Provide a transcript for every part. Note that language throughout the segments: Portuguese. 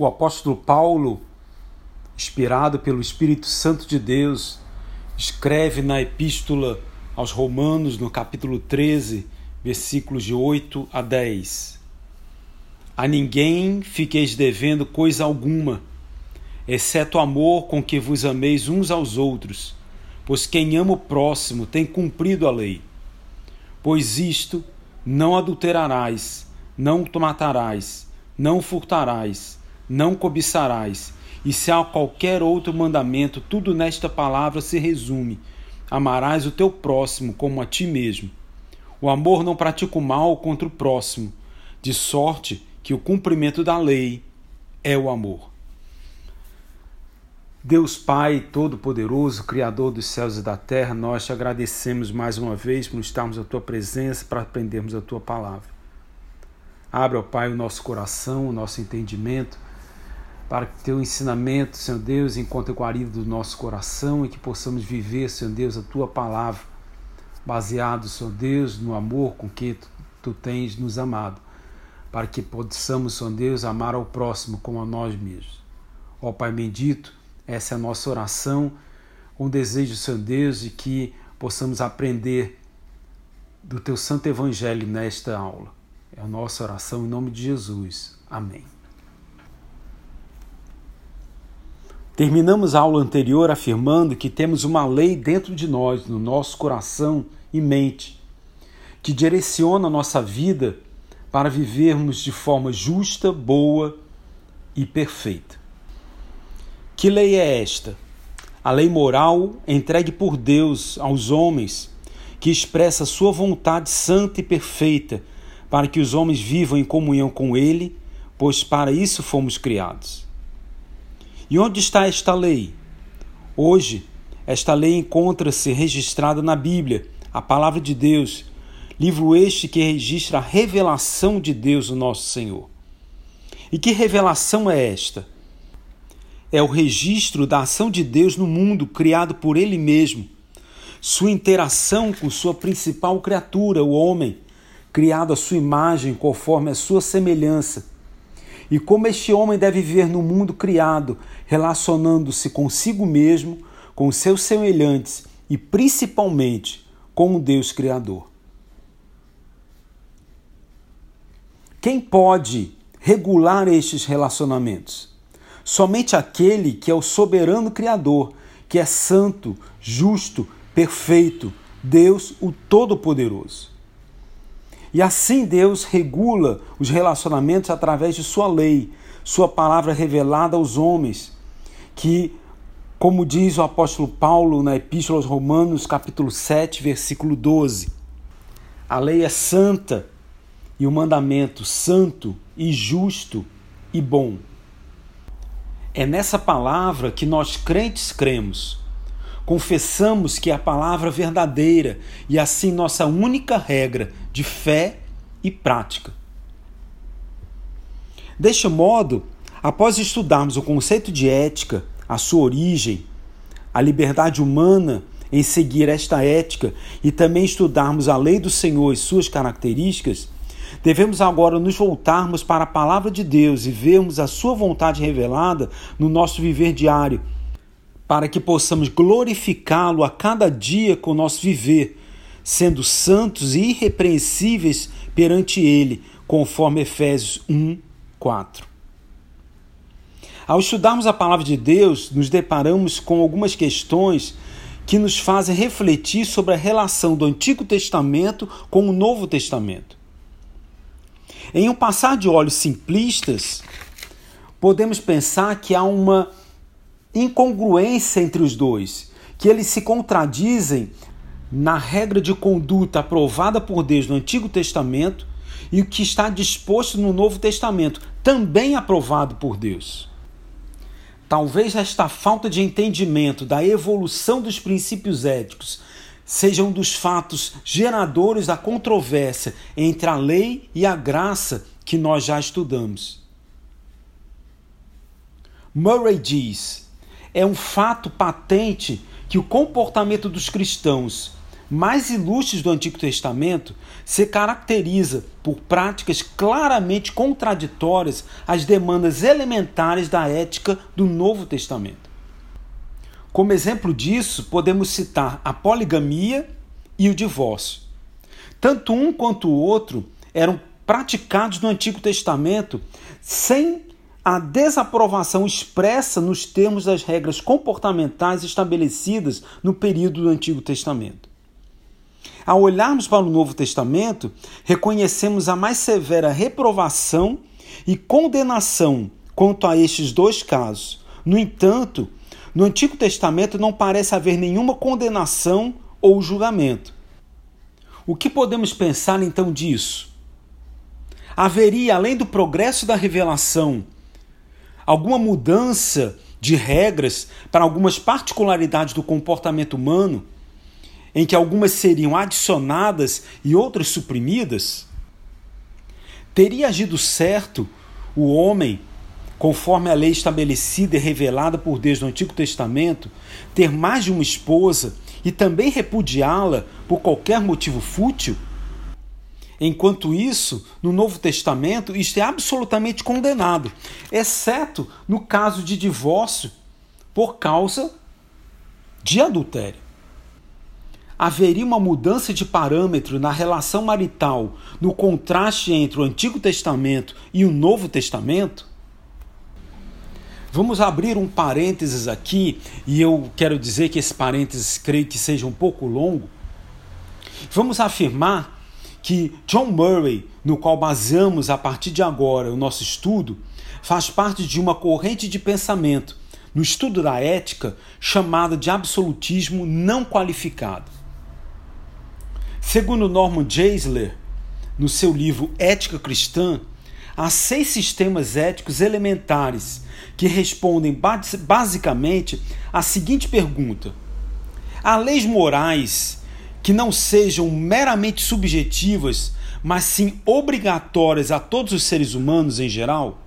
o apóstolo Paulo, inspirado pelo Espírito Santo de Deus, escreve na epístola aos Romanos, no capítulo 13, versículos de 8 a 10. A ninguém fiqueis devendo coisa alguma, exceto o amor com que vos ameis uns aos outros, pois quem ama o próximo tem cumprido a lei. Pois isto não adulterarás, não matarás, não furtarás, não cobiçarás. E se há qualquer outro mandamento, tudo nesta palavra se resume: amarás o teu próximo como a ti mesmo. O amor não pratica o mal contra o próximo, de sorte que o cumprimento da lei é o amor. Deus Pai Todo-Poderoso, Criador dos céus e da terra, nós te agradecemos mais uma vez por estarmos à tua presença para aprendermos a tua palavra. Abra, ó Pai, o nosso coração, o nosso entendimento para que teu ensinamento, Senhor Deus, encontre guarida do nosso coração e que possamos viver, Senhor Deus, a tua palavra, baseado, Senhor Deus, no amor com que tu, tu tens nos amado, para que possamos, Senhor Deus, amar ao próximo como a nós mesmos. Ó Pai bendito, essa é a nossa oração, um desejo, Senhor Deus, de que possamos aprender do teu santo evangelho nesta aula. É a nossa oração em nome de Jesus. Amém. Terminamos a aula anterior afirmando que temos uma lei dentro de nós, no nosso coração e mente, que direciona a nossa vida para vivermos de forma justa, boa e perfeita. Que lei é esta? A lei moral entregue por Deus aos homens, que expressa sua vontade santa e perfeita, para que os homens vivam em comunhão com Ele, pois para isso fomos criados. E onde está esta lei? Hoje, esta lei encontra-se registrada na Bíblia, a palavra de Deus, livro este que registra a revelação de Deus, o nosso Senhor. E que revelação é esta? É o registro da ação de Deus no mundo criado por Ele mesmo, sua interação com sua principal criatura, o homem, criado à sua imagem conforme a sua semelhança e como este homem deve viver no mundo criado, relacionando-se consigo mesmo, com seus semelhantes e principalmente com o Deus Criador. Quem pode regular estes relacionamentos? Somente aquele que é o soberano Criador, que é santo, justo, perfeito, Deus o Todo-Poderoso. E assim Deus regula os relacionamentos através de sua lei, sua palavra revelada aos homens, que, como diz o apóstolo Paulo na Epístola aos Romanos, capítulo 7, versículo 12, a lei é santa e o mandamento santo e justo e bom. É nessa palavra que nós crentes cremos confessamos que é a palavra verdadeira e assim nossa única regra de fé e prática. Deste modo, após estudarmos o conceito de ética, a sua origem, a liberdade humana em seguir esta ética e também estudarmos a lei do Senhor e suas características, devemos agora nos voltarmos para a palavra de Deus e vermos a sua vontade revelada no nosso viver diário para que possamos glorificá-lo a cada dia com o nosso viver, sendo santos e irrepreensíveis perante Ele, conforme Efésios 1, 4. Ao estudarmos a palavra de Deus, nos deparamos com algumas questões que nos fazem refletir sobre a relação do Antigo Testamento com o Novo Testamento. Em um passar de olhos simplistas, podemos pensar que há uma incongruência entre os dois, que eles se contradizem na regra de conduta aprovada por Deus no Antigo Testamento e o que está disposto no Novo Testamento, também aprovado por Deus. Talvez esta falta de entendimento da evolução dos princípios éticos seja um dos fatos geradores da controvérsia entre a lei e a graça que nós já estudamos. Murray diz: é um fato patente que o comportamento dos cristãos mais ilustres do Antigo Testamento se caracteriza por práticas claramente contraditórias às demandas elementares da ética do Novo Testamento. Como exemplo disso, podemos citar a poligamia e o divórcio. Tanto um quanto o outro eram praticados no Antigo Testamento sem a desaprovação expressa nos termos das regras comportamentais estabelecidas no período do Antigo Testamento. Ao olharmos para o Novo Testamento, reconhecemos a mais severa reprovação e condenação quanto a estes dois casos. No entanto, no Antigo Testamento não parece haver nenhuma condenação ou julgamento. O que podemos pensar então disso? Haveria, além do progresso da revelação, alguma mudança de regras para algumas particularidades do comportamento humano, em que algumas seriam adicionadas e outras suprimidas? Teria agido certo o homem, conforme a lei estabelecida e revelada por Deus no Antigo Testamento, ter mais de uma esposa e também repudiá-la por qualquer motivo fútil? Enquanto isso, no Novo Testamento, isto é absolutamente condenado, exceto no caso de divórcio por causa de adultério. Haveria uma mudança de parâmetro na relação marital no contraste entre o Antigo Testamento e o Novo Testamento? Vamos abrir um parênteses aqui, e eu quero dizer que esse parênteses creio que seja um pouco longo. Vamos afirmar que John Murray, no qual baseamos a partir de agora o nosso estudo, faz parte de uma corrente de pensamento no estudo da ética chamada de absolutismo não qualificado. Segundo Norman Geisler, no seu livro Ética Cristã, há seis sistemas éticos elementares que respondem basicamente à seguinte pergunta: Há leis morais que não sejam meramente subjetivas, mas sim obrigatórias a todos os seres humanos em geral?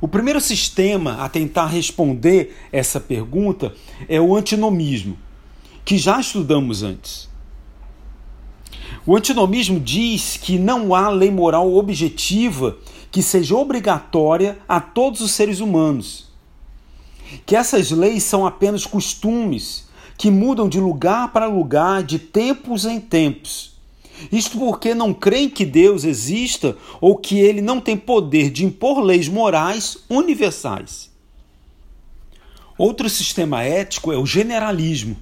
O primeiro sistema a tentar responder essa pergunta é o antinomismo, que já estudamos antes. O antinomismo diz que não há lei moral objetiva que seja obrigatória a todos os seres humanos, que essas leis são apenas costumes que mudam de lugar para lugar, de tempos em tempos. Isto porque não creem que Deus exista ou que ele não tem poder de impor leis morais universais. Outro sistema ético é o generalismo,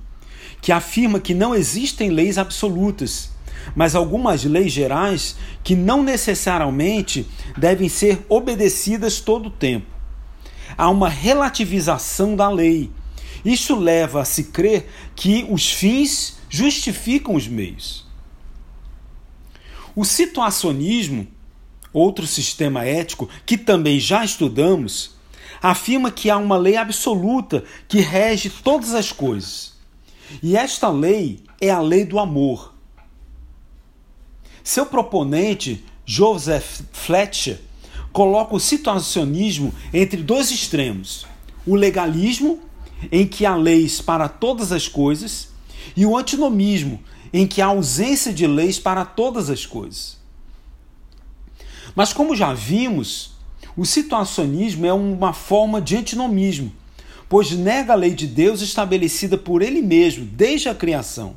que afirma que não existem leis absolutas, mas algumas leis gerais que não necessariamente devem ser obedecidas todo o tempo. Há uma relativização da lei isso leva a se crer que os fins justificam os meios. O situacionismo, outro sistema ético que também já estudamos, afirma que há uma lei absoluta que rege todas as coisas. E esta lei é a lei do amor. Seu proponente, Joseph Fletcher, coloca o situacionismo entre dois extremos: o legalismo em que há leis para todas as coisas, e o antinomismo, em que há ausência de leis para todas as coisas. Mas, como já vimos, o situacionismo é uma forma de antinomismo, pois nega a lei de Deus estabelecida por ele mesmo desde a criação.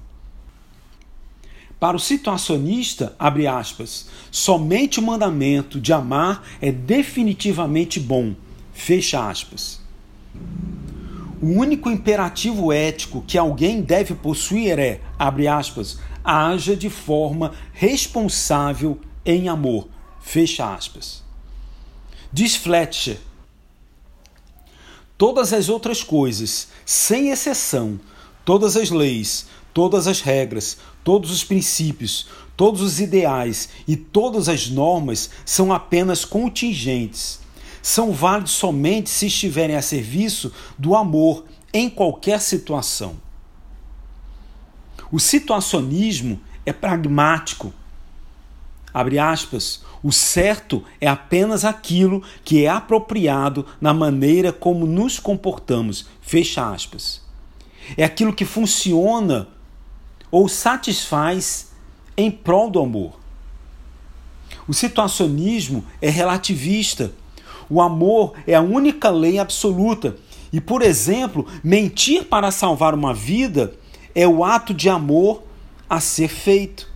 Para o situacionista, abre aspas, somente o mandamento de amar é definitivamente bom, fecha aspas. O único imperativo ético que alguém deve possuir é, abre aspas, haja de forma responsável em amor, fecha aspas. Diz Fletcher, todas as outras coisas, sem exceção, todas as leis, todas as regras, todos os princípios, todos os ideais e todas as normas são apenas contingentes são válidos somente se estiverem a serviço do amor em qualquer situação. O situacionismo é pragmático. Abre aspas, o certo é apenas aquilo que é apropriado na maneira como nos comportamos. Fecha aspas. é aquilo que funciona ou satisfaz em prol do amor. O situacionismo é relativista. O amor é a única lei absoluta. E, por exemplo, mentir para salvar uma vida é o ato de amor a ser feito.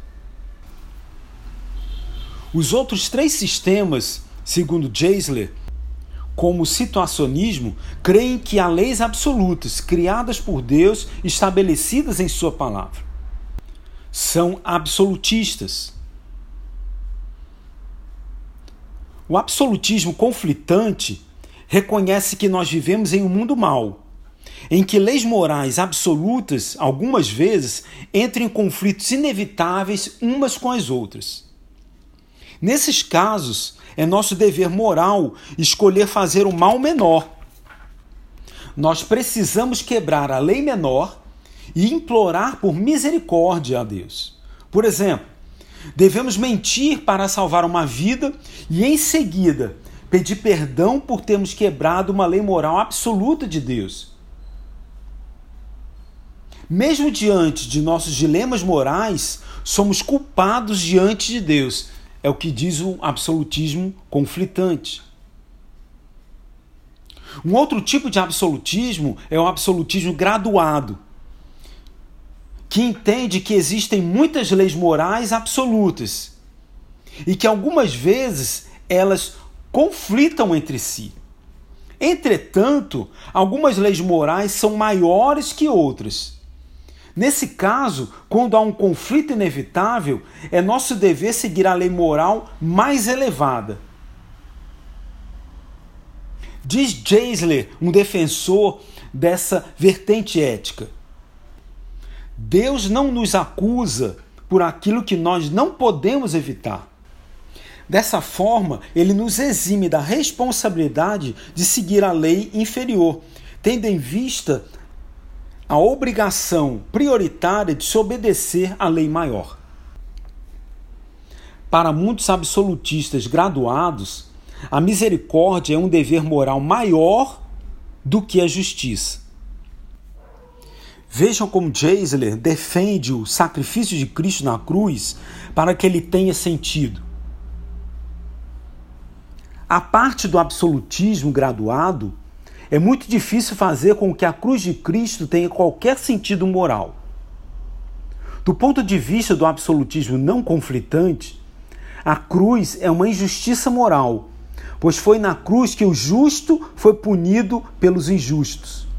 Os outros três sistemas, segundo Geisler, como o situacionismo, creem que há leis absolutas criadas por Deus, estabelecidas em Sua palavra. São absolutistas. O absolutismo conflitante reconhece que nós vivemos em um mundo mau, em que leis morais absolutas, algumas vezes, entram em conflitos inevitáveis umas com as outras. Nesses casos, é nosso dever moral escolher fazer o mal menor. Nós precisamos quebrar a lei menor e implorar por misericórdia a Deus. Por exemplo, devemos mentir para salvar uma vida e, em seguida, pedir perdão por termos quebrado uma lei moral absoluta de Deus. Mesmo diante de nossos dilemas morais, somos culpados diante de Deus é o que diz o absolutismo conflitante. Um outro tipo de absolutismo é o absolutismo graduado, que entende que existem muitas leis morais absolutas e que algumas vezes elas conflitam entre si. Entretanto, algumas leis morais são maiores que outras Nesse caso, quando há um conflito inevitável, é nosso dever seguir a lei moral mais elevada. Diz Geisler, um defensor dessa vertente ética: Deus não nos acusa por aquilo que nós não podemos evitar. Dessa forma, ele nos exime da responsabilidade de seguir a lei inferior, tendo em vista a obrigação prioritária de se obedecer à lei maior. Para muitos absolutistas graduados, a misericórdia é um dever moral maior do que a justiça. Vejam como Geisler defende o sacrifício de Cristo na cruz para que ele tenha sentido. A parte do absolutismo graduado é muito difícil fazer com que a cruz de Cristo tenha qualquer sentido moral. Do ponto de vista do absolutismo não conflitante, a cruz é uma injustiça moral, pois foi na cruz que o justo foi punido pelos injustos.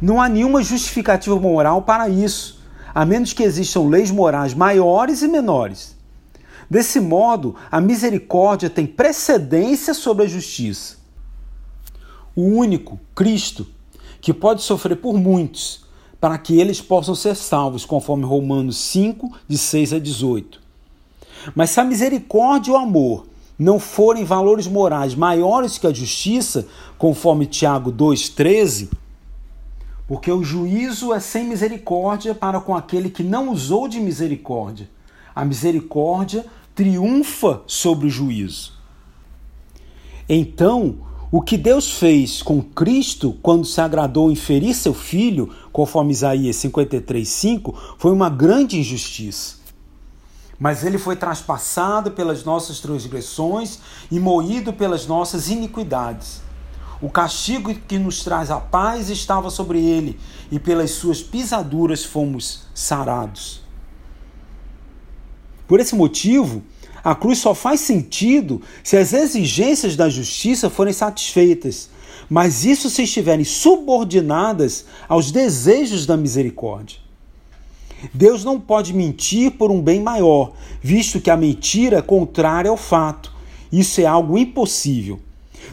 Não há nenhuma justificativa moral para isso, a menos que existam leis morais maiores e menores. Desse modo, a misericórdia tem precedência sobre a justiça o único, Cristo, que pode sofrer por muitos, para que eles possam ser salvos, conforme Romanos 5, de 6 a 18. Mas se a misericórdia e o amor não forem valores morais maiores que a justiça, conforme Tiago 2,13, porque o juízo é sem misericórdia para com aquele que não usou de misericórdia. A misericórdia triunfa sobre o juízo. Então, o que Deus fez com Cristo quando se agradou em ferir seu filho, conforme Isaías 53:5, foi uma grande injustiça. Mas ele foi traspassado pelas nossas transgressões e moído pelas nossas iniquidades. O castigo que nos traz a paz estava sobre ele, e pelas suas pisaduras fomos sarados. Por esse motivo, a cruz só faz sentido se as exigências da justiça forem satisfeitas, mas isso se estiverem subordinadas aos desejos da misericórdia. Deus não pode mentir por um bem maior, visto que a mentira é contrária ao fato. Isso é algo impossível.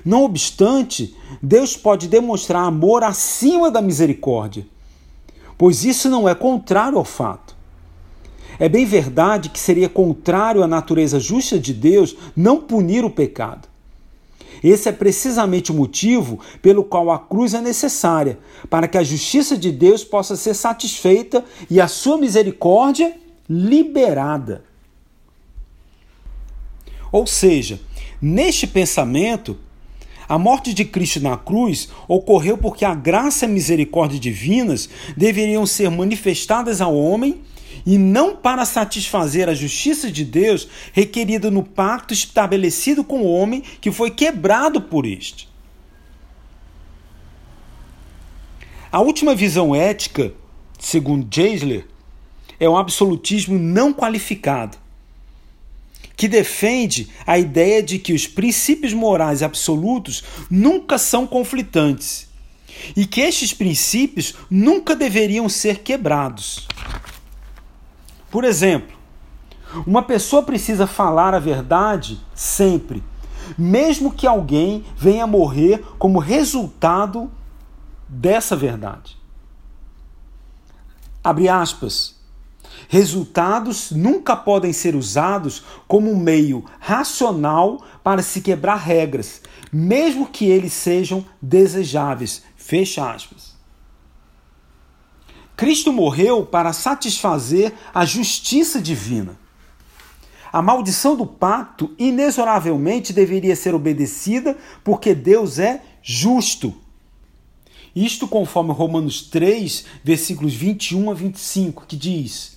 Não obstante, Deus pode demonstrar amor acima da misericórdia, pois isso não é contrário ao fato. É bem verdade que seria contrário à natureza justa de Deus não punir o pecado. Esse é precisamente o motivo pelo qual a cruz é necessária, para que a justiça de Deus possa ser satisfeita e a sua misericórdia liberada. Ou seja, neste pensamento, A morte de Cristo na cruz ocorreu porque a graça e a misericórdia divinas deveriam ser manifestadas ao homem e não para satisfazer a justiça de Deus requerida no pacto estabelecido com o homem que foi quebrado por este. A última visão ética, segundo Geisler, é um absolutismo não qualificado que defende a ideia de que os princípios morais absolutos nunca são conflitantes e que estes princípios nunca deveriam ser quebrados. Por exemplo, uma pessoa precisa falar a verdade sempre, mesmo que alguém venha morrer como resultado dessa verdade. Abre aspas. Resultados nunca podem ser usados como um meio racional para se quebrar regras, mesmo que eles sejam desejáveis. Fecha aspas. Cristo morreu para satisfazer a justiça divina. A maldição do pacto inexoravelmente deveria ser obedecida porque Deus é justo. Isto conforme Romanos 3, versículos 21 a 25, que diz: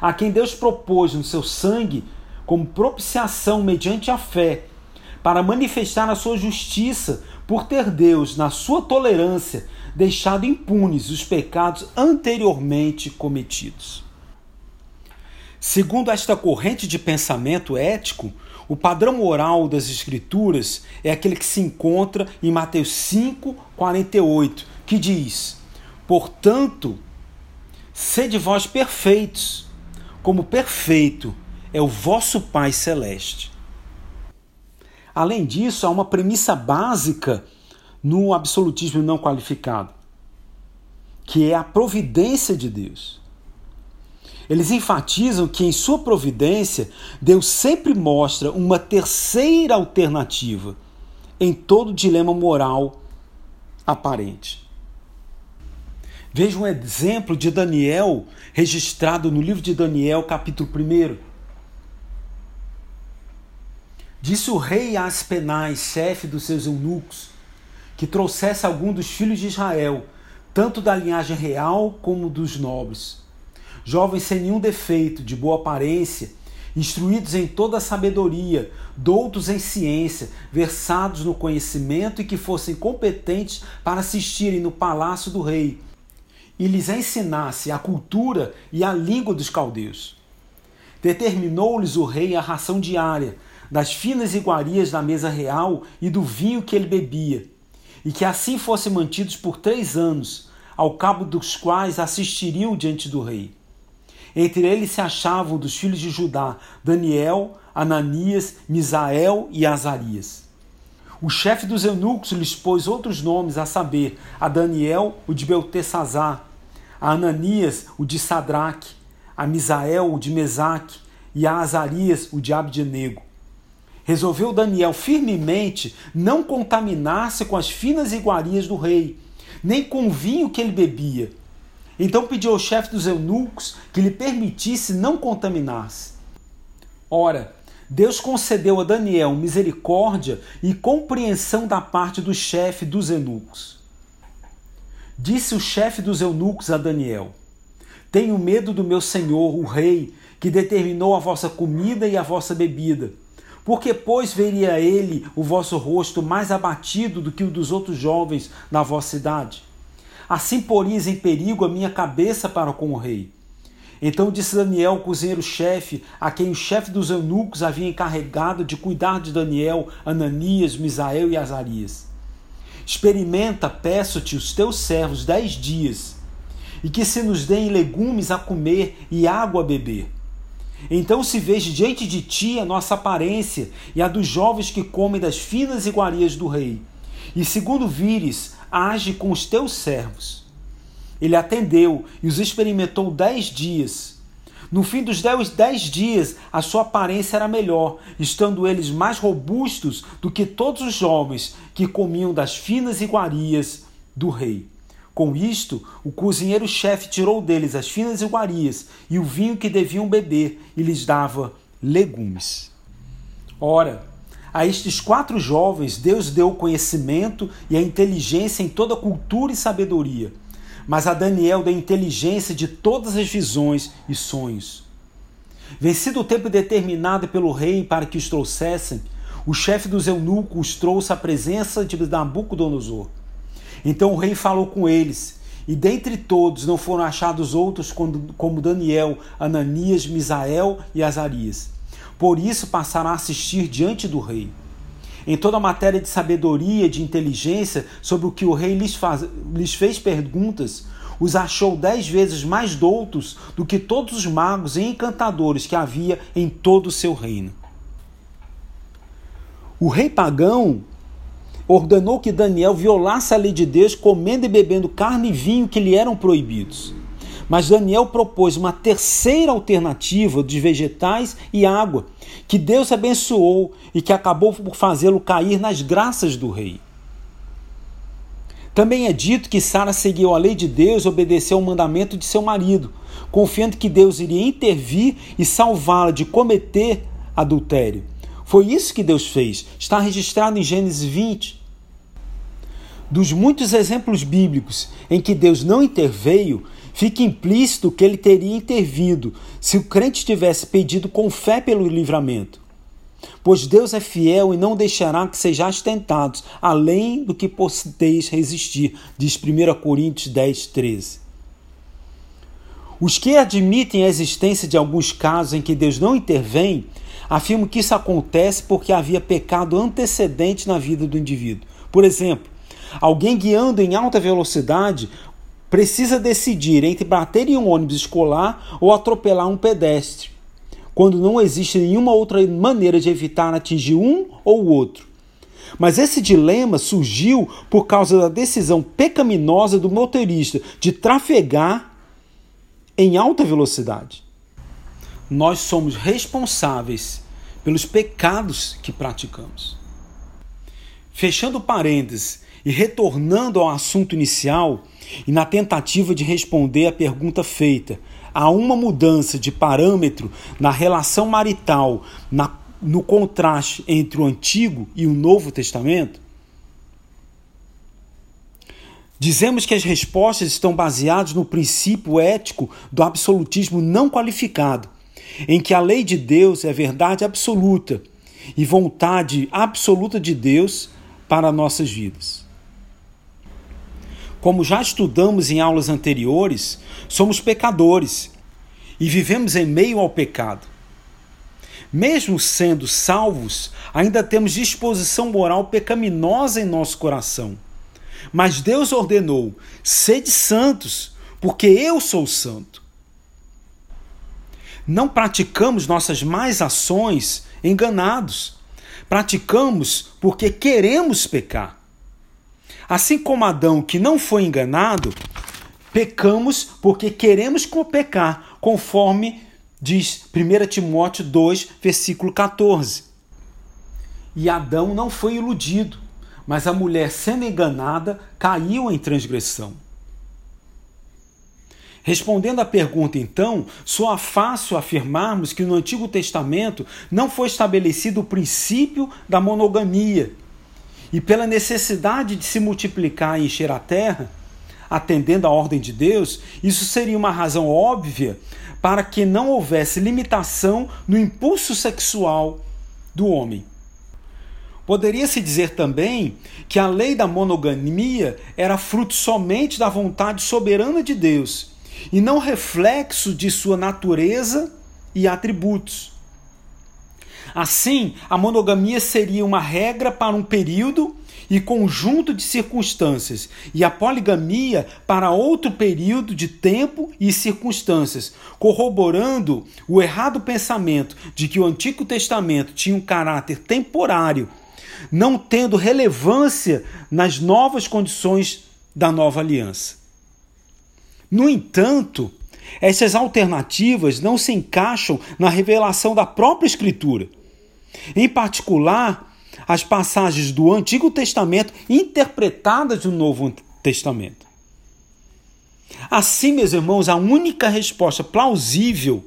a quem Deus propôs no seu sangue como propiciação mediante a fé, para manifestar a sua justiça por ter Deus, na sua tolerância, deixado impunes os pecados anteriormente cometidos. Segundo esta corrente de pensamento ético, o padrão moral das Escrituras é aquele que se encontra em Mateus 5, 48, que diz: Portanto, sede vós perfeitos, como perfeito é o vosso Pai Celeste. Além disso, há uma premissa básica no absolutismo não qualificado, que é a providência de Deus. Eles enfatizam que em sua providência, Deus sempre mostra uma terceira alternativa em todo dilema moral aparente. Veja um exemplo de Daniel registrado no livro de Daniel, capítulo 1. Disse o rei Aspenais, chefe dos seus eunucos, que trouxesse algum dos filhos de Israel, tanto da linhagem real como dos nobres. Jovens sem nenhum defeito, de boa aparência, instruídos em toda a sabedoria, doutos em ciência, versados no conhecimento e que fossem competentes para assistirem no palácio do rei e lhes ensinasse a cultura e a língua dos caldeus. Determinou-lhes o rei a ração diária, das finas iguarias da mesa real e do vinho que ele bebia, e que assim fossem mantidos por três anos, ao cabo dos quais assistiriam diante do rei. Entre eles se achavam dos filhos de Judá Daniel, Ananias, Misael e Azarias. O chefe dos eunucos lhes pôs outros nomes, a saber, a Daniel, o de Beltesazar, a Ananias, o de Sadraque, a Misael, o de Mesaque, e a Azarias, o de Abdenego. Resolveu Daniel firmemente não contaminar-se com as finas iguarias do rei, nem com o vinho que ele bebia. Então pediu ao chefe dos eunucos que lhe permitisse não contaminar-se. Ora, Deus concedeu a Daniel misericórdia e compreensão da parte do chefe dos eunucos. Disse o chefe dos eunucos a Daniel: Tenho medo do meu senhor, o rei, que determinou a vossa comida e a vossa bebida. Porque, pois, veria ele o vosso rosto mais abatido do que o dos outros jovens da vossa idade? Assim poris em perigo a minha cabeça para com o rei. Então disse Daniel, o cozinheiro-chefe, a quem o chefe dos eunucos havia encarregado de cuidar de Daniel, Ananias, Misael e Azarias. Experimenta, peço-te, os teus servos dez dias, e que se nos deem legumes a comer e água a beber. Então se veja diante de ti a nossa aparência e a dos jovens que comem das finas iguarias do rei, e segundo vires, age com os teus servos. Ele atendeu e os experimentou dez dias. No fim dos dez dias, a sua aparência era melhor, estando eles mais robustos do que todos os jovens que comiam das finas iguarias do rei. Com isto, o cozinheiro-chefe tirou deles as finas iguarias e o vinho que deviam beber e lhes dava legumes. Ora, a estes quatro jovens Deus deu o conhecimento e a inteligência em toda cultura e sabedoria, mas a Daniel deu a inteligência de todas as visões e sonhos. Vencido o tempo determinado pelo rei para que os trouxessem, o chefe dos eunucos os trouxe à presença de Nabucodonosor. Então o rei falou com eles, e dentre todos não foram achados outros como Daniel, Ananias, Misael e Azarias. Por isso passaram a assistir diante do rei. Em toda a matéria de sabedoria, de inteligência, sobre o que o rei lhes, faz, lhes fez perguntas, os achou dez vezes mais doutos do que todos os magos e encantadores que havia em todo o seu reino. O rei pagão ordenou que Daniel violasse a lei de Deus, comendo e bebendo carne e vinho que lhe eram proibidos. Mas Daniel propôs uma terceira alternativa de vegetais e água, que Deus abençoou e que acabou por fazê-lo cair nas graças do rei. Também é dito que Sara seguiu a lei de Deus e obedeceu ao mandamento de seu marido, confiando que Deus iria intervir e salvá-la de cometer adultério. Foi isso que Deus fez. Está registrado em Gênesis 20. Dos muitos exemplos bíblicos em que Deus não interveio, fica implícito que ele teria intervido se o crente tivesse pedido com fé pelo livramento. Pois Deus é fiel e não deixará que sejais tentados, além do que podeis resistir, diz 1 Coríntios 10, 13. Os que admitem a existência de alguns casos em que Deus não intervém, afirmam que isso acontece porque havia pecado antecedente na vida do indivíduo. Por exemplo, alguém guiando em alta velocidade precisa decidir entre bater em um ônibus escolar ou atropelar um pedestre, quando não existe nenhuma outra maneira de evitar atingir um ou o outro. Mas esse dilema surgiu por causa da decisão pecaminosa do motorista de trafegar em alta velocidade. Nós somos responsáveis pelos pecados que praticamos. Fechando parênteses e retornando ao assunto inicial, e na tentativa de responder à pergunta feita, há uma mudança de parâmetro na relação marital, na, no contraste entre o Antigo e o Novo Testamento? Dizemos que as respostas estão baseadas no princípio ético do absolutismo não qualificado, em que a lei de Deus é verdade absoluta e vontade absoluta de Deus para nossas vidas. Como já estudamos em aulas anteriores, somos pecadores e vivemos em meio ao pecado. Mesmo sendo salvos, ainda temos disposição moral pecaminosa em nosso coração. Mas Deus ordenou: sede santos, porque eu sou santo. Não praticamos nossas más ações enganados. Praticamos porque queremos pecar. Assim como Adão, que não foi enganado, pecamos porque queremos pecar, conforme diz 1 Timóteo 2, versículo 14. E Adão não foi iludido, mas a mulher, sendo enganada, caiu em transgressão. Respondendo à pergunta, então, soa fácil afirmarmos que no Antigo Testamento não foi estabelecido o princípio da monogamia e pela necessidade de se multiplicar e encher a terra, atendendo à ordem de Deus, isso seria uma razão óbvia para que não houvesse limitação no impulso sexual do homem. Poderia-se dizer também que a lei da monogamia era fruto somente da vontade soberana de Deus e não reflexo de sua natureza e atributos. Assim, a monogamia seria uma regra para um período e conjunto de circunstâncias, e a poligamia para outro período de tempo e circunstâncias, corroborando o errado pensamento de que o Antigo Testamento tinha um caráter temporário, não tendo relevância nas novas condições da nova aliança. No entanto, essas alternativas não se encaixam na revelação da própria Escritura. Em particular, as passagens do Antigo Testamento interpretadas no Novo Testamento. Assim, meus irmãos, a única resposta plausível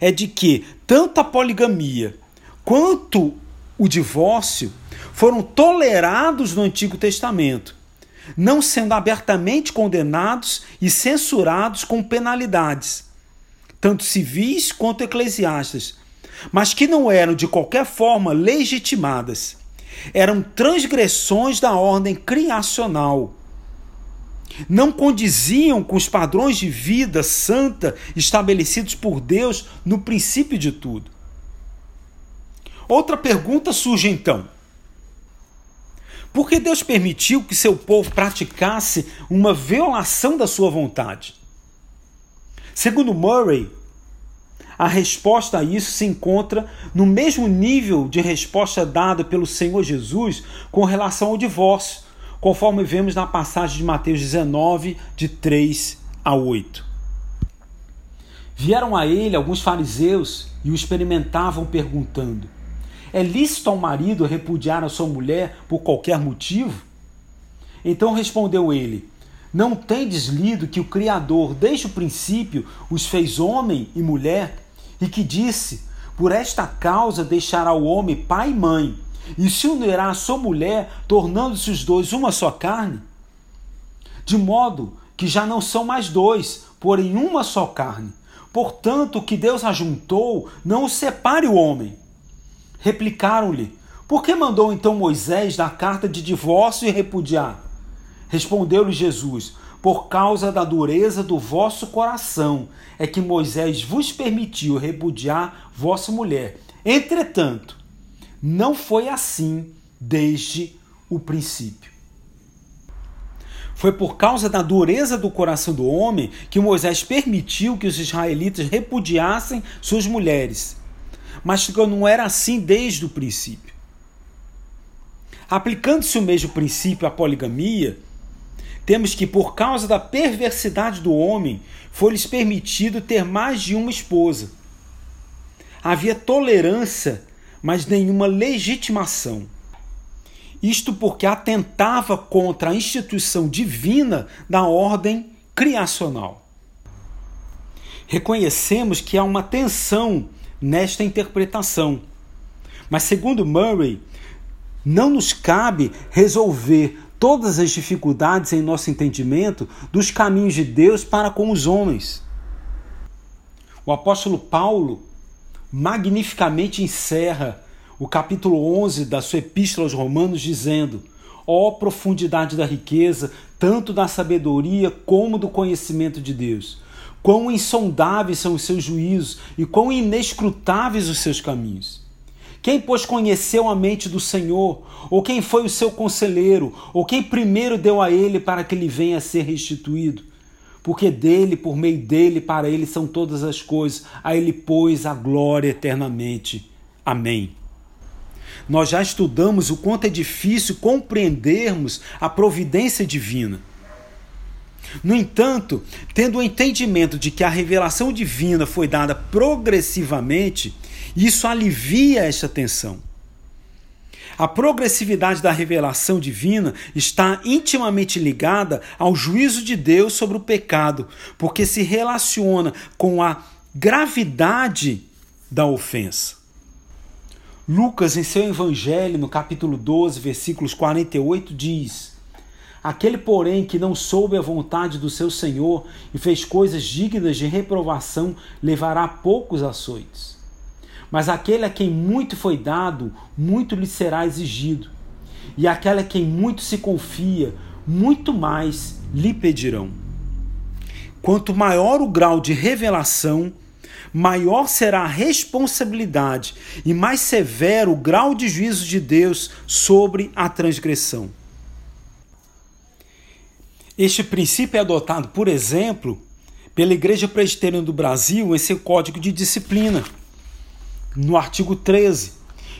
é de que tanto a poligamia quanto o divórcio foram tolerados no Antigo Testamento, não sendo abertamente condenados e censurados com penalidades, tanto civis quanto eclesiásticas, mas que não eram de qualquer forma legitimadas. Eram transgressões da ordem criacional. Não condiziam com os padrões de vida santa estabelecidos por Deus no princípio de tudo. Outra pergunta surge então: por que Deus permitiu que seu povo praticasse uma violação da sua vontade? Segundo Murray, a resposta a isso se encontra no mesmo nível de resposta dada pelo Senhor Jesus com relação ao divórcio, conforme vemos na passagem de Mateus 19, de 3 a 8. Vieram a ele alguns fariseus e o experimentavam perguntando: É lícito ao marido repudiar a sua mulher por qualquer motivo? Então respondeu ele: Não tendes lido que o Criador, desde o princípio, os fez homem e mulher? E que disse: Por esta causa deixará o homem pai e mãe, e se unirá a sua mulher, tornando-se os dois uma só carne? De modo que já não são mais dois, porém uma só carne. Portanto, o que Deus ajuntou, não o separe o homem. Replicaram-lhe: Por que mandou então Moisés dar carta de divórcio e repudiar? Respondeu-lhe Jesus: por causa da dureza do vosso coração, é que Moisés vos permitiu repudiar vossa mulher. Entretanto, não foi assim desde o princípio. Foi por causa da dureza do coração do homem que Moisés permitiu que os israelitas repudiassem suas mulheres. Mas não era assim desde o princípio. Aplicando-se o mesmo princípio à poligamia, temos que, por causa da perversidade do homem, foi-lhes permitido ter mais de uma esposa. Havia tolerância, mas nenhuma legitimação. Isto porque atentava contra a instituição divina da ordem criacional. Reconhecemos que há uma tensão nesta interpretação. Mas, segundo Murray, não nos cabe resolver todas as dificuldades em nosso entendimento dos caminhos de Deus para com os homens. O apóstolo Paulo magnificamente encerra o capítulo 11 da sua epístola aos Romanos dizendo: Ó oh, profundidade da riqueza, tanto da sabedoria como do conhecimento de Deus! Quão insondáveis são os seus juízos e quão inescrutáveis os seus caminhos! Quem, pois, conheceu a mente do Senhor? Ou quem foi o seu conselheiro? Ou quem primeiro deu a ele para que ele venha a ser restituído? Porque dele, por meio dele, para ele são todas as coisas. A ele, pois, a glória eternamente. Amém. Nós já estudamos o quanto é difícil compreendermos a providência divina. No entanto, tendo o entendimento de que a revelação divina foi dada progressivamente, isso alivia esta tensão. A progressividade da revelação divina está intimamente ligada ao juízo de Deus sobre o pecado, porque se relaciona com a gravidade da ofensa. Lucas, em seu Evangelho, no capítulo 12, versículos 48, diz: Aquele, porém, que não soube a vontade do seu Senhor e fez coisas dignas de reprovação, levará poucos açoites. Mas aquele a quem muito foi dado, muito lhe será exigido. E aquele a quem muito se confia, muito mais lhe pedirão. Quanto maior o grau de revelação, maior será a responsabilidade e mais severo o grau de juízo de Deus sobre a transgressão. Este princípio é adotado, por exemplo, pela Igreja Presbiteriana do Brasil em seu Código de Disciplina no artigo 13,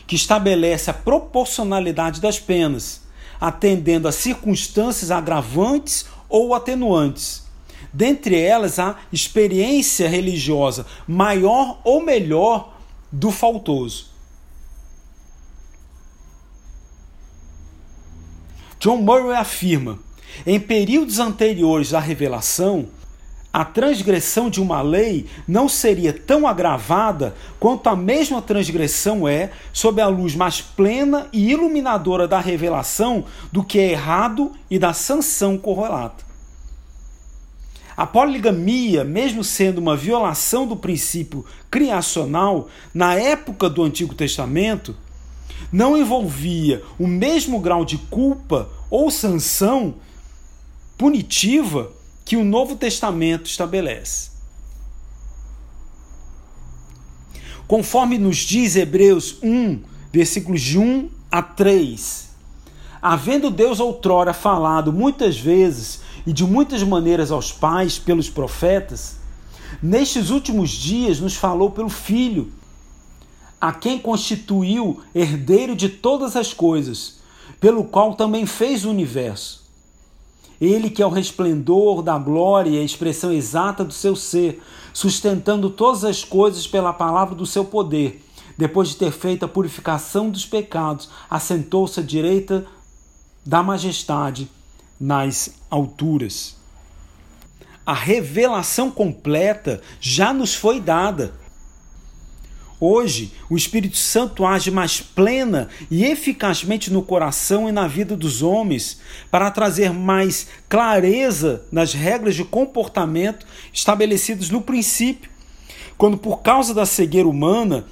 que estabelece a proporcionalidade das penas, atendendo a circunstâncias agravantes ou atenuantes. Dentre elas, a experiência religiosa maior ou melhor do faltoso. John Murray afirma: em períodos anteriores à revelação, a transgressão de uma lei não seria tão agravada quanto a mesma transgressão é sob a luz mais plena e iluminadora da revelação do que é errado e da sanção correlata. A poligamia, mesmo sendo uma violação do princípio criacional na época do Antigo Testamento, não envolvia o mesmo grau de culpa ou sanção punitiva que o Novo Testamento estabelece. Conforme nos diz Hebreus 1, versículos de 1 a 3, havendo Deus outrora falado muitas vezes e de muitas maneiras aos pais pelos profetas, nestes últimos dias nos falou pelo Filho, a quem constituiu herdeiro de todas as coisas, pelo qual também fez o universo ele que é o resplendor da glória e a expressão exata do seu ser, sustentando todas as coisas pela palavra do seu poder. Depois de ter feito a purificação dos pecados, assentou-se à direita da majestade nas alturas. A revelação completa já nos foi dada Hoje, o Espírito Santo age mais plena e eficazmente no coração e na vida dos homens para trazer mais clareza nas regras de comportamento estabelecidas no princípio. Quando, por causa da cegueira humana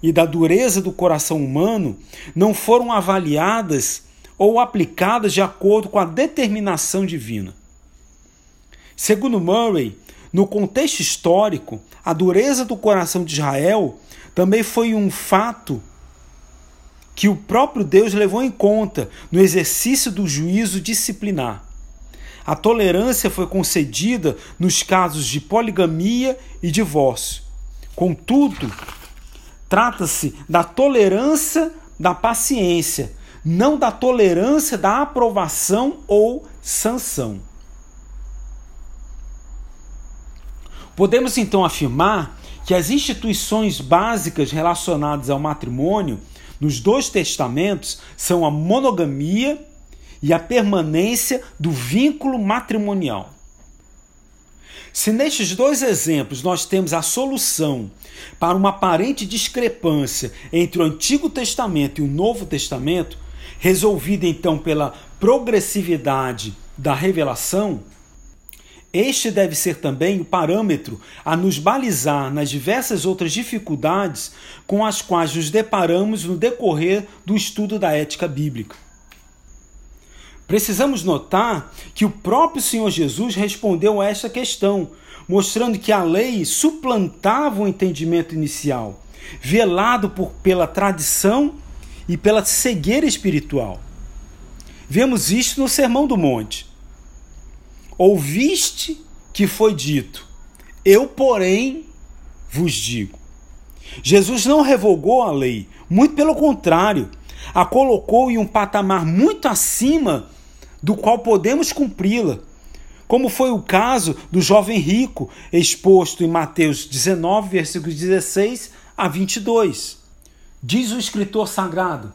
e da dureza do coração humano, não foram avaliadas ou aplicadas de acordo com a determinação divina. Segundo Murray, no contexto histórico, a dureza do coração de Israel também foi um fato que o próprio Deus levou em conta no exercício do juízo disciplinar. A tolerância foi concedida nos casos de poligamia e divórcio. Contudo, trata-se da tolerância da paciência, não da tolerância da aprovação ou sanção. Podemos então afirmar que as instituições básicas relacionadas ao matrimônio nos dois testamentos são a monogamia e a permanência do vínculo matrimonial. Se nestes dois exemplos nós temos a solução para uma aparente discrepância entre o Antigo Testamento e o Novo Testamento, resolvida então pela progressividade da revelação, este deve ser também o parâmetro a nos balizar nas diversas outras dificuldades com as quais nos deparamos no decorrer do estudo da ética bíblica. Precisamos notar que o próprio Senhor Jesus respondeu a esta questão, mostrando que a lei suplantava o entendimento inicial, velado por, pela tradição e pela cegueira espiritual. Vemos isto no Sermão do Monte. Ouviste que foi dito, eu, porém, vos digo. Jesus não revogou a lei, muito pelo contrário, a colocou em um patamar muito acima do qual podemos cumpri-la, como foi o caso do jovem rico, exposto em Mateus 19, versículos 16 a 22. Diz o escritor sagrado: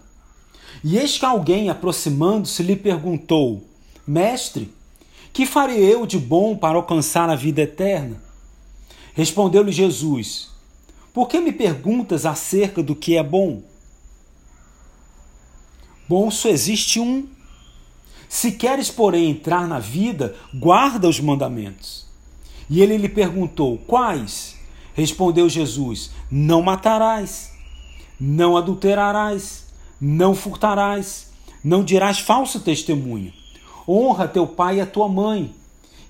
E eis que alguém, aproximando-se, lhe perguntou: Mestre, que farei eu de bom para alcançar a vida eterna? Respondeu-lhe Jesus: Por que me perguntas acerca do que é bom? Bom só existe um. Se queres, porém, entrar na vida, guarda os mandamentos. E ele lhe perguntou: Quais? Respondeu Jesus: Não matarás, não adulterarás, não furtarás, não dirás falso testemunho Honra teu pai e a tua mãe,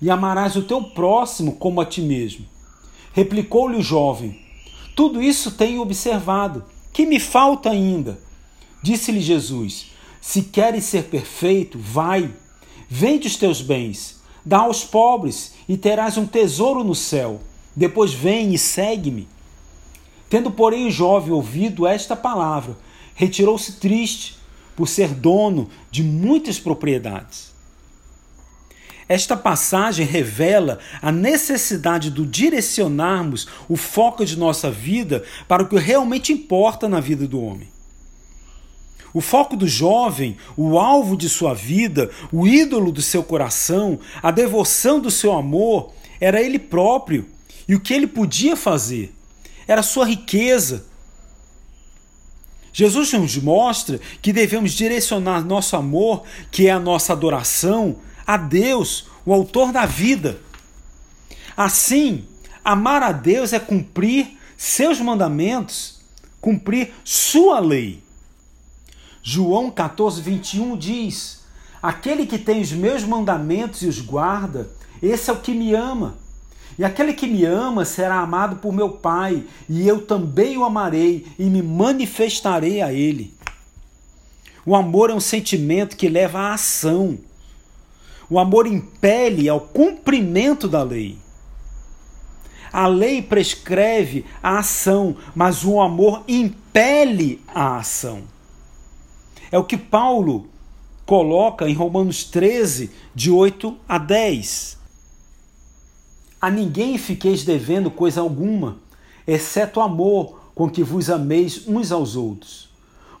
e amarás o teu próximo como a ti mesmo. Replicou-lhe o jovem: Tudo isso tenho observado. Que me falta ainda? Disse-lhe Jesus: Se queres ser perfeito, vai, vende os teus bens, dá aos pobres e terás um tesouro no céu. Depois vem e segue-me. Tendo, porém, o jovem ouvido esta palavra, retirou-se triste por ser dono de muitas propriedades. Esta passagem revela a necessidade de direcionarmos o foco de nossa vida para o que realmente importa na vida do homem. O foco do jovem, o alvo de sua vida, o ídolo do seu coração, a devoção do seu amor, era ele próprio e o que ele podia fazer. Era sua riqueza. Jesus nos mostra que devemos direcionar nosso amor, que é a nossa adoração, a Deus, o Autor da vida. Assim, amar a Deus é cumprir seus mandamentos, cumprir sua lei. João 14, 21 diz: Aquele que tem os meus mandamentos e os guarda, esse é o que me ama. E aquele que me ama será amado por meu Pai, e eu também o amarei e me manifestarei a ele. O amor é um sentimento que leva à ação. O amor impele ao cumprimento da lei. A lei prescreve a ação, mas o amor impele a ação. É o que Paulo coloca em Romanos 13, de 8 a 10. A ninguém fiqueis devendo coisa alguma, exceto o amor com que vos ameis uns aos outros.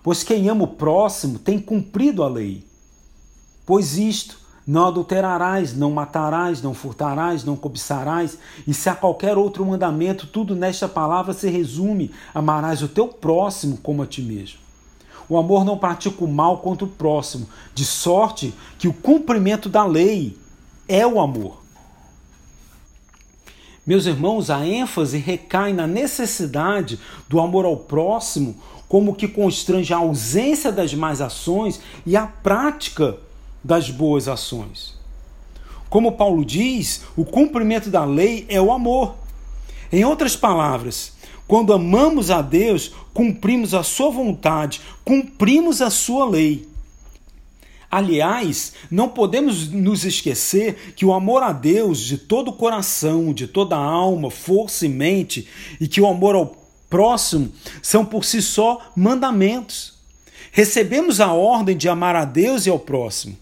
Pois quem ama o próximo tem cumprido a lei. Pois isto, não adulterarás, não matarás, não furtarás, não cobiçarás, e se há qualquer outro mandamento, tudo nesta palavra se resume: amarás o teu próximo como a ti mesmo. O amor não pratica o mal contra o próximo, de sorte que o cumprimento da lei é o amor. Meus irmãos, a ênfase recai na necessidade do amor ao próximo, como que constrange a ausência das más ações e a prática das boas ações. Como Paulo diz, o cumprimento da lei é o amor. Em outras palavras, quando amamos a Deus, cumprimos a sua vontade, cumprimos a sua lei. Aliás, não podemos nos esquecer que o amor a Deus de todo o coração, de toda a alma, força e mente, e que o amor ao próximo são por si só mandamentos. Recebemos a ordem de amar a Deus e ao próximo.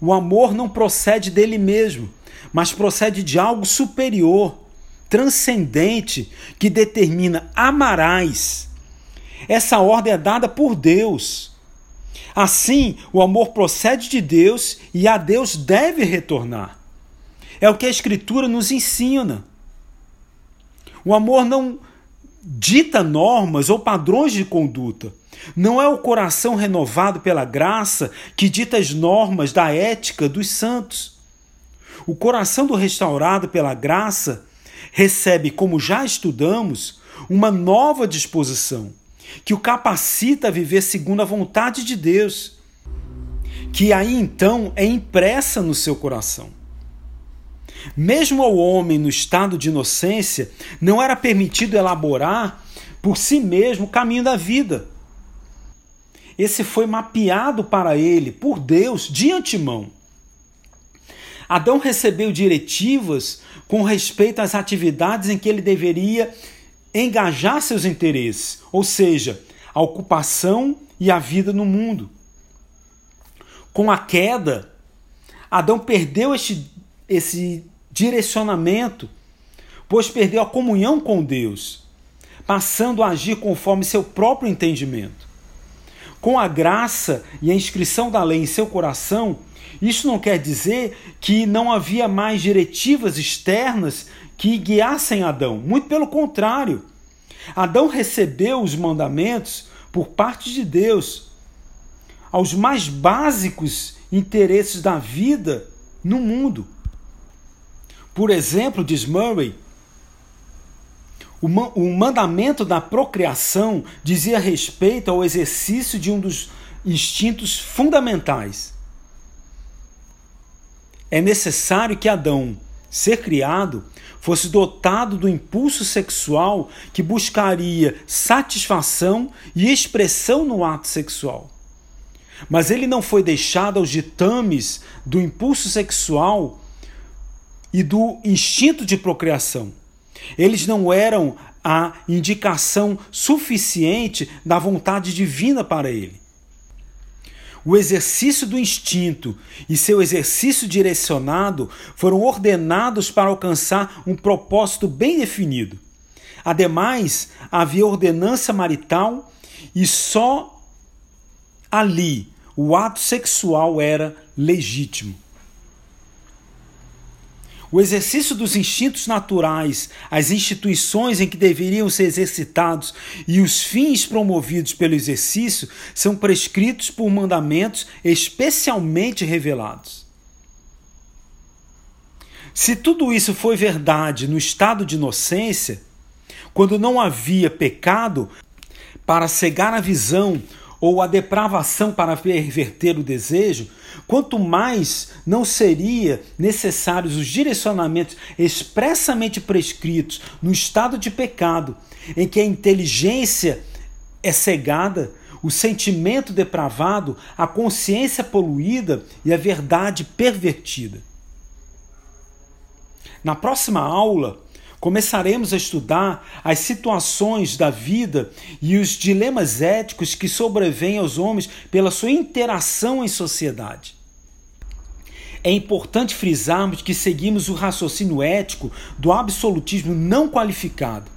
O amor não procede dele mesmo, mas procede de algo superior, transcendente, que determina amarás. Essa ordem é dada por Deus. Assim, o amor procede de Deus e a Deus deve retornar. É o que a Escritura nos ensina. O amor não dita normas ou padrões de conduta. Não é o coração renovado pela graça que dita as normas da ética dos santos. O coração do restaurado pela graça recebe, como já estudamos, uma nova disposição que o capacita a viver segundo a vontade de Deus, que aí então é impressa no seu coração. Mesmo ao homem no estado de inocência, não era permitido elaborar por si mesmo o caminho da vida. Esse foi mapeado para ele por Deus de antemão. Adão recebeu diretivas com respeito às atividades em que ele deveria engajar seus interesses, ou seja, a ocupação e a vida no mundo. Com a queda, Adão perdeu este, esse direcionamento, pois perdeu a comunhão com Deus, passando a agir conforme seu próprio entendimento. Com a graça e a inscrição da lei em seu coração, isso não quer dizer que não havia mais diretivas externas que guiassem Adão. Muito pelo contrário. Adão recebeu os mandamentos por parte de Deus, aos mais básicos interesses da vida no mundo. Por exemplo, diz Murray, o mandamento da procriação dizia respeito ao exercício de um dos instintos fundamentais. É necessário que Adão ser criado, fosse dotado do impulso sexual que buscaria satisfação e expressão no ato sexual. Mas ele não foi deixado aos ditames do impulso sexual e do instinto de procriação. Eles não eram a indicação suficiente da vontade divina para ele. O exercício do instinto e seu exercício direcionado foram ordenados para alcançar um propósito bem definido. Ademais, havia ordenança marital e só ali o ato sexual era legítimo. O exercício dos instintos naturais, as instituições em que deveriam ser exercitados e os fins promovidos pelo exercício são prescritos por mandamentos especialmente revelados. Se tudo isso foi verdade no estado de inocência, quando não havia pecado para cegar a visão ou a depravação para perverter o desejo, quanto mais não seria necessários os direcionamentos expressamente prescritos no estado de pecado, em que a inteligência é cegada, o sentimento depravado, a consciência poluída e a verdade pervertida. Na próxima aula, Começaremos a estudar as situações da vida e os dilemas éticos que sobrevêm aos homens pela sua interação em sociedade. É importante frisarmos que seguimos o raciocínio ético do absolutismo não qualificado,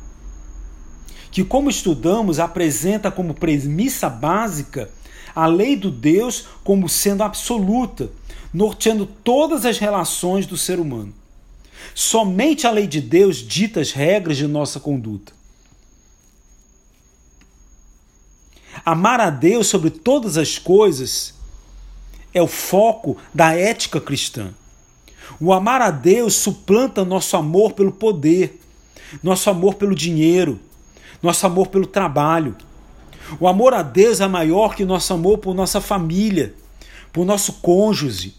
que, como estudamos, apresenta como premissa básica a lei do Deus como sendo absoluta, norteando todas as relações do ser humano. Somente a lei de Deus dita as regras de nossa conduta. Amar a Deus sobre todas as coisas é o foco da ética cristã. O amar a Deus suplanta nosso amor pelo poder, nosso amor pelo dinheiro, nosso amor pelo trabalho. O amor a Deus é maior que nosso amor por nossa família, por nosso cônjuge.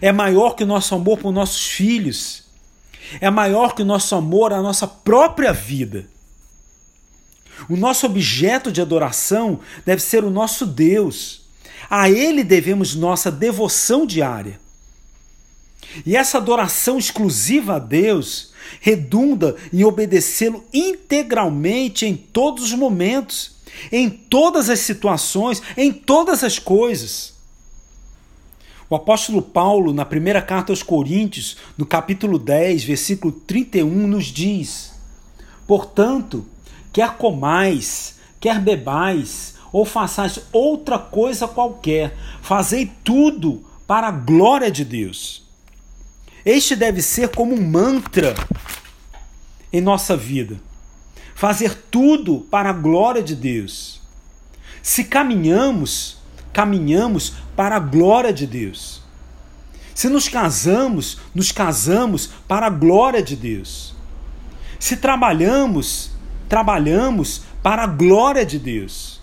É maior que o nosso amor por nossos filhos é maior que o nosso amor à nossa própria vida. O nosso objeto de adoração deve ser o nosso Deus. A Ele devemos nossa devoção diária. E essa adoração exclusiva a Deus redunda em obedecê-lo integralmente em todos os momentos, em todas as situações, em todas as coisas. O apóstolo Paulo, na primeira carta aos Coríntios, no capítulo 10, versículo 31, nos diz: Portanto, quer comais, quer bebais, ou façais outra coisa qualquer, fazei tudo para a glória de Deus. Este deve ser como um mantra em nossa vida. Fazer tudo para a glória de Deus. Se caminhamos, caminhamos para a glória de Deus. Se nos casamos, nos casamos para a glória de Deus. Se trabalhamos, trabalhamos para a glória de Deus.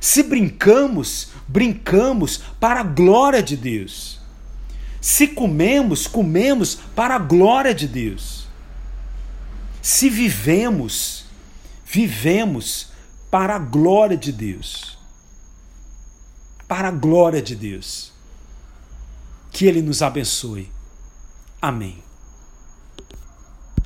Se brincamos, brincamos para a glória de Deus. Se comemos, comemos para a glória de Deus. Se vivemos, vivemos para a glória de Deus para a glória de Deus. Que Ele nos abençoe. Amém.